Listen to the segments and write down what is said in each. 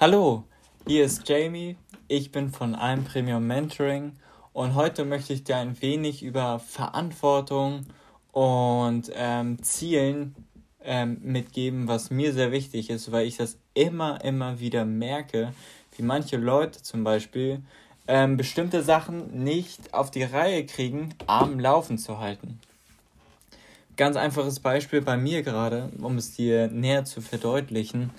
Hallo, hier ist Jamie. Ich bin von einem Premium Mentoring und heute möchte ich dir ein wenig über Verantwortung und ähm, Zielen ähm, mitgeben, was mir sehr wichtig ist, weil ich das immer, immer wieder merke, wie manche Leute zum Beispiel ähm, bestimmte Sachen nicht auf die Reihe kriegen, am Laufen zu halten. Ganz einfaches Beispiel bei mir gerade, um es dir näher zu verdeutlichen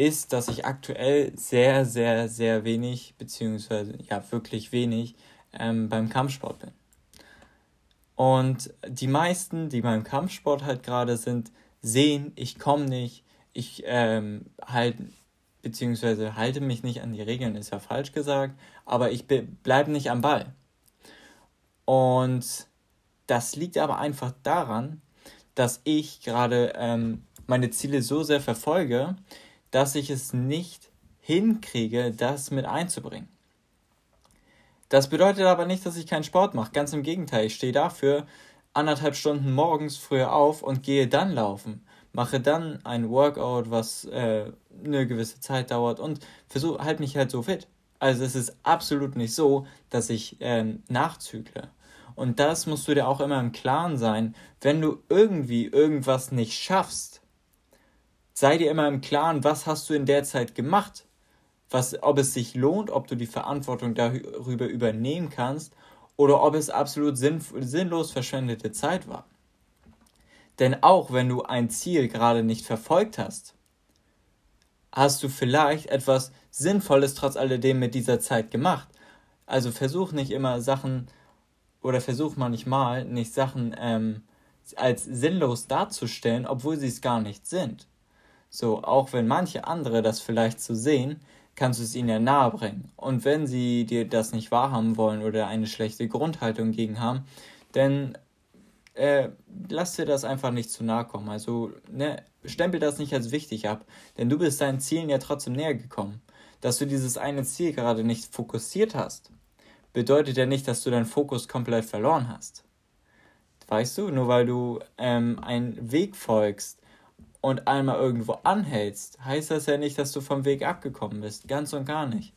ist, dass ich aktuell sehr, sehr, sehr wenig, beziehungsweise ja wirklich wenig ähm, beim Kampfsport bin. Und die meisten, die beim Kampfsport halt gerade sind, sehen, ich komme nicht, ich ähm, halt, beziehungsweise halte mich nicht an die Regeln, ist ja falsch gesagt, aber ich bleibe nicht am Ball. Und das liegt aber einfach daran, dass ich gerade ähm, meine Ziele so sehr verfolge, dass ich es nicht hinkriege, das mit einzubringen. Das bedeutet aber nicht, dass ich keinen Sport mache. Ganz im Gegenteil, ich stehe dafür anderthalb Stunden morgens früher auf und gehe dann laufen. Mache dann ein Workout, was äh, eine gewisse Zeit dauert und versuche halt mich halt so fit. Also es ist absolut nicht so, dass ich äh, nachzügle. Und das musst du dir auch immer im Klaren sein, wenn du irgendwie irgendwas nicht schaffst, sei dir immer im Klaren, was hast du in der Zeit gemacht, was, ob es sich lohnt, ob du die Verantwortung darüber übernehmen kannst oder ob es absolut sinn, sinnlos verschwendete Zeit war. Denn auch wenn du ein Ziel gerade nicht verfolgt hast, hast du vielleicht etwas Sinnvolles trotz alledem mit dieser Zeit gemacht. Also versuch nicht immer Sachen oder versuch manchmal nicht Sachen ähm, als sinnlos darzustellen, obwohl sie es gar nicht sind. So, auch wenn manche andere das vielleicht so sehen, kannst du es ihnen ja nahebringen. Und wenn sie dir das nicht wahrhaben wollen oder eine schlechte Grundhaltung gegen haben, dann äh, lass dir das einfach nicht zu nahe kommen. Also ne, stempel das nicht als wichtig ab, denn du bist deinen Zielen ja trotzdem näher gekommen. Dass du dieses eine Ziel gerade nicht fokussiert hast, bedeutet ja nicht, dass du deinen Fokus komplett verloren hast. Weißt du, nur weil du ähm, einen Weg folgst, und einmal irgendwo anhältst, heißt das ja nicht, dass du vom Weg abgekommen bist. Ganz und gar nicht.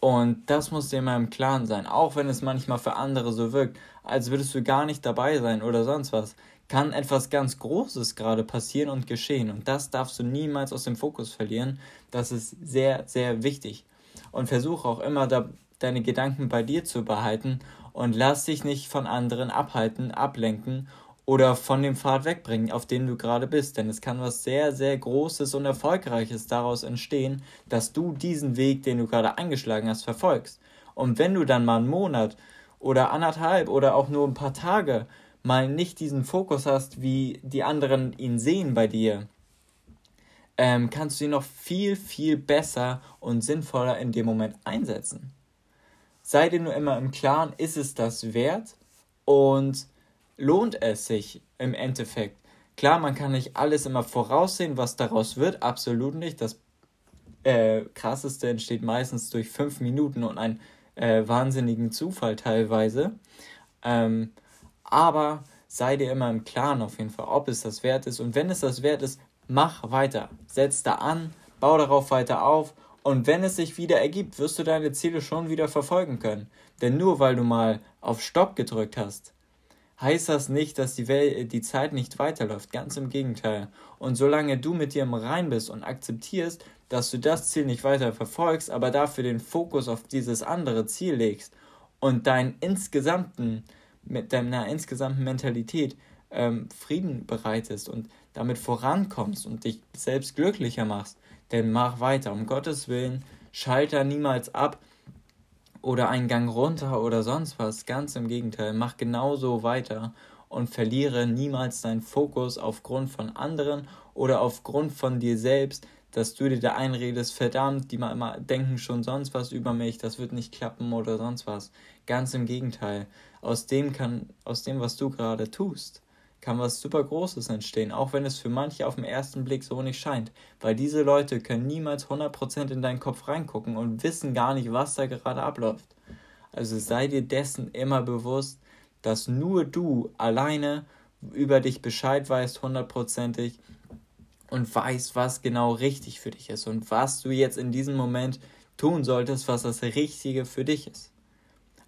Und das muss dir immer im Klaren sein. Auch wenn es manchmal für andere so wirkt, als würdest du gar nicht dabei sein oder sonst was, kann etwas ganz Großes gerade passieren und geschehen. Und das darfst du niemals aus dem Fokus verlieren. Das ist sehr, sehr wichtig. Und versuche auch immer da deine Gedanken bei dir zu behalten und lass dich nicht von anderen abhalten, ablenken oder von dem Pfad wegbringen, auf dem du gerade bist. Denn es kann was sehr, sehr Großes und Erfolgreiches daraus entstehen, dass du diesen Weg, den du gerade eingeschlagen hast, verfolgst. Und wenn du dann mal einen Monat oder anderthalb oder auch nur ein paar Tage mal nicht diesen Fokus hast, wie die anderen ihn sehen bei dir, ähm, kannst du ihn noch viel, viel besser und sinnvoller in dem Moment einsetzen. Sei dir nur immer im Klaren, ist es das wert? Und lohnt es sich im Endeffekt. Klar, man kann nicht alles immer voraussehen, was daraus wird, absolut nicht. Das äh, Krasseste entsteht meistens durch fünf Minuten und einen äh, wahnsinnigen Zufall teilweise. Ähm, aber sei dir immer im Klaren auf jeden Fall, ob es das wert ist. Und wenn es das wert ist, mach weiter. Setz da an, bau darauf weiter auf. Und wenn es sich wieder ergibt, wirst du deine Ziele schon wieder verfolgen können. Denn nur weil du mal auf Stopp gedrückt hast, heißt das nicht, dass die, Welt, die Zeit nicht weiterläuft. Ganz im Gegenteil. Und solange du mit dir im Rein bist und akzeptierst, dass du das Ziel nicht weiter verfolgst, aber dafür den Fokus auf dieses andere Ziel legst und deinen insgesamten, mit deiner insgesamten Mentalität ähm, Frieden bereitest und damit vorankommst und dich selbst glücklicher machst, dann mach weiter. Um Gottes Willen, schalte niemals ab, oder einen Gang runter oder sonst was. Ganz im Gegenteil, mach genauso weiter und verliere niemals deinen Fokus aufgrund von anderen oder aufgrund von dir selbst, dass du dir da einredest, verdammt, die mal immer denken schon sonst was über mich, das wird nicht klappen oder sonst was. Ganz im Gegenteil. Aus dem kann, aus dem, was du gerade tust, kann was super Großes entstehen, auch wenn es für manche auf den ersten Blick so nicht scheint. Weil diese Leute können niemals 100% in deinen Kopf reingucken und wissen gar nicht, was da gerade abläuft. Also sei dir dessen immer bewusst, dass nur du alleine über dich Bescheid weißt, hundertprozentig, und weißt, was genau richtig für dich ist und was du jetzt in diesem Moment tun solltest, was das Richtige für dich ist.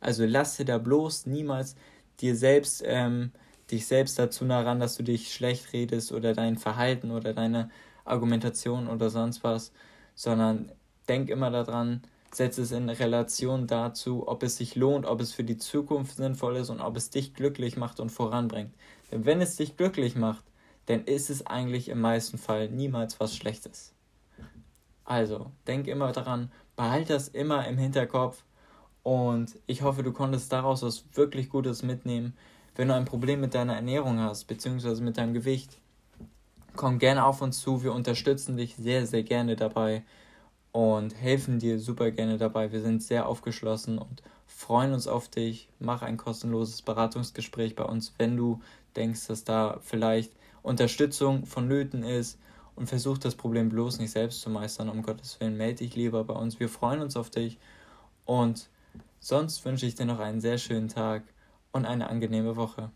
Also lass dir da bloß niemals dir selbst, ähm, dich selbst dazu nah ran, dass du dich schlecht redest oder dein Verhalten oder deine Argumentation oder sonst was, sondern denk immer daran, setze es in Relation dazu, ob es sich lohnt, ob es für die Zukunft sinnvoll ist und ob es dich glücklich macht und voranbringt. Denn wenn es dich glücklich macht, dann ist es eigentlich im meisten Fall niemals was Schlechtes. Also, denk immer daran, behalte das immer im Hinterkopf und ich hoffe, du konntest daraus was wirklich Gutes mitnehmen. Wenn du ein Problem mit deiner Ernährung hast, beziehungsweise mit deinem Gewicht, komm gerne auf uns zu. Wir unterstützen dich sehr, sehr gerne dabei und helfen dir super gerne dabei. Wir sind sehr aufgeschlossen und freuen uns auf dich. Mach ein kostenloses Beratungsgespräch bei uns, wenn du denkst, dass da vielleicht Unterstützung vonnöten ist und versuch das Problem bloß nicht selbst zu meistern. Um Gottes Willen, melde dich lieber bei uns. Wir freuen uns auf dich und sonst wünsche ich dir noch einen sehr schönen Tag und eine angenehme Woche.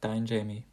Dein Jamie.